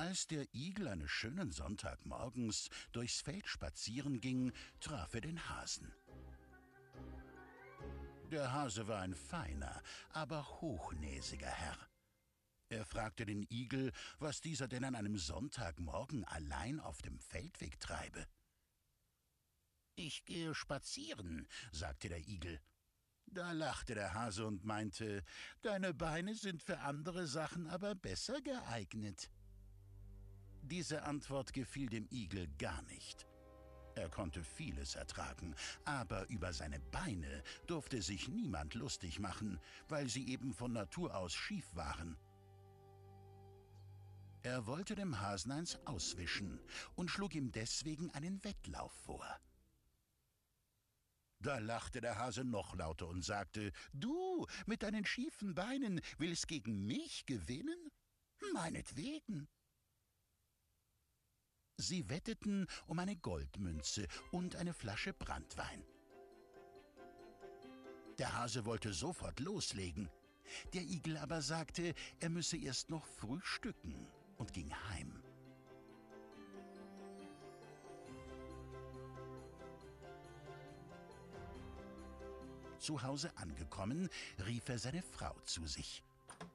Als der Igel eines schönen Sonntagmorgens durchs Feld spazieren ging, traf er den Hasen. Der Hase war ein feiner, aber hochnäsiger Herr. Er fragte den Igel, was dieser denn an einem Sonntagmorgen allein auf dem Feldweg treibe. Ich gehe spazieren, sagte der Igel. Da lachte der Hase und meinte, Deine Beine sind für andere Sachen aber besser geeignet. Diese Antwort gefiel dem Igel gar nicht. Er konnte vieles ertragen, aber über seine Beine durfte sich niemand lustig machen, weil sie eben von Natur aus schief waren. Er wollte dem Hasen eins auswischen und schlug ihm deswegen einen Wettlauf vor. Da lachte der Hase noch lauter und sagte, Du mit deinen schiefen Beinen willst gegen mich gewinnen? Meinetwegen. Sie wetteten um eine Goldmünze und eine Flasche Brandwein. Der Hase wollte sofort loslegen. Der Igel aber sagte, er müsse erst noch frühstücken und ging heim. Zu Hause angekommen, rief er seine Frau zu sich.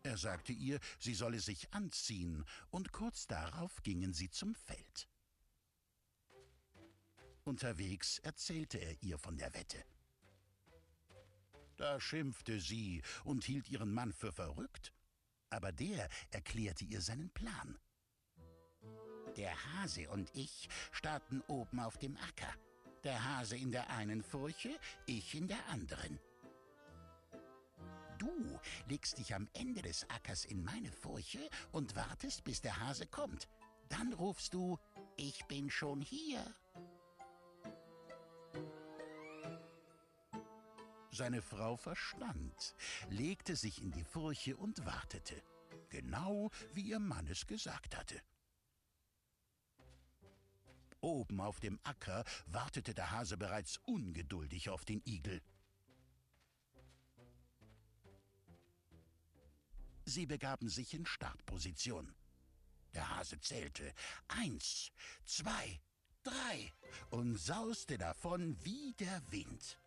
Er sagte ihr, sie solle sich anziehen, und kurz darauf gingen sie zum Feld. Unterwegs erzählte er ihr von der Wette. Da schimpfte sie und hielt ihren Mann für verrückt, aber der erklärte ihr seinen Plan. Der Hase und ich starten oben auf dem Acker. Der Hase in der einen Furche, ich in der anderen. Du legst dich am Ende des Ackers in meine Furche und wartest, bis der Hase kommt. Dann rufst du, ich bin schon hier. Seine Frau verstand, legte sich in die Furche und wartete, genau wie ihr Mann es gesagt hatte. Oben auf dem Acker wartete der Hase bereits ungeduldig auf den Igel. Sie begaben sich in Startposition. Der Hase zählte eins, zwei, drei und sauste davon wie der Wind.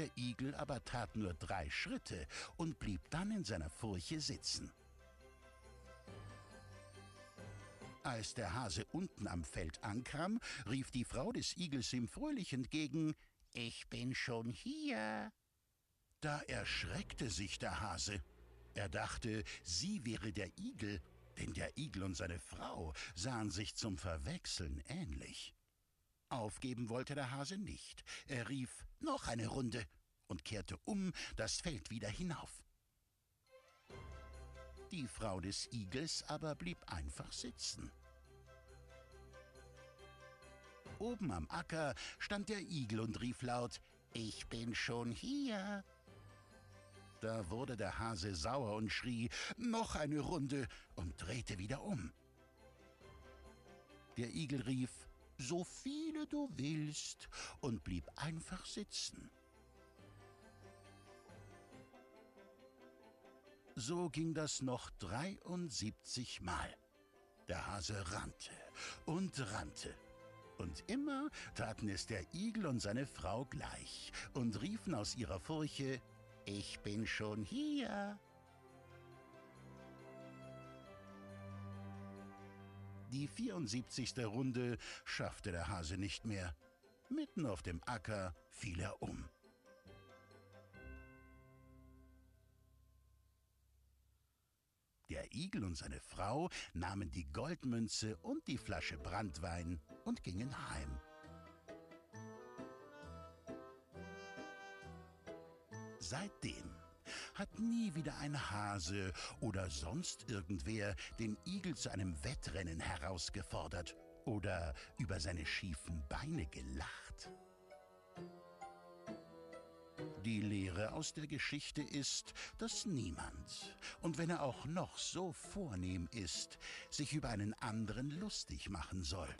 Der Igel aber tat nur drei Schritte und blieb dann in seiner Furche sitzen. Als der Hase unten am Feld ankam, rief die Frau des Igels ihm fröhlich entgegen Ich bin schon hier. Da erschreckte sich der Hase. Er dachte, sie wäre der Igel, denn der Igel und seine Frau sahen sich zum Verwechseln ähnlich. Aufgeben wollte der Hase nicht. Er rief noch eine Runde und kehrte um das Feld wieder hinauf. Die Frau des Igels aber blieb einfach sitzen. Oben am Acker stand der Igel und rief laut Ich bin schon hier. Da wurde der Hase sauer und schrie Noch eine Runde und drehte wieder um. Der Igel rief so viele du willst, und blieb einfach sitzen. So ging das noch 73 Mal. Der Hase rannte und rannte. Und immer taten es der Igel und seine Frau gleich und riefen aus ihrer Furche, Ich bin schon hier. Die 74. Runde schaffte der Hase nicht mehr. Mitten auf dem Acker fiel er um. Der Igel und seine Frau nahmen die Goldmünze und die Flasche Brandwein und gingen heim. Seitdem hat nie wieder ein Hase oder sonst irgendwer den Igel zu einem Wettrennen herausgefordert oder über seine schiefen Beine gelacht. Die Lehre aus der Geschichte ist, dass niemand, und wenn er auch noch so vornehm ist, sich über einen anderen lustig machen soll.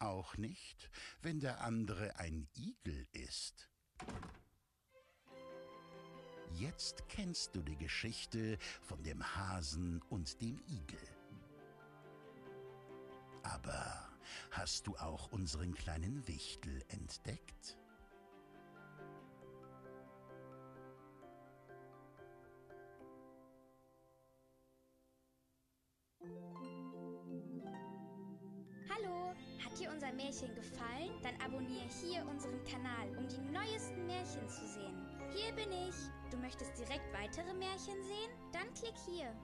Auch nicht, wenn der andere ein Igel ist. Jetzt kennst du die Geschichte von dem Hasen und dem Igel. Aber hast du auch unseren kleinen Wichtel entdeckt? Hallo, hat dir unser Märchen gefallen? Dann abonniere hier unseren Kanal, um die neuesten Märchen zu sehen. Hier bin ich. Du möchtest direkt weitere Märchen sehen? Dann klick hier.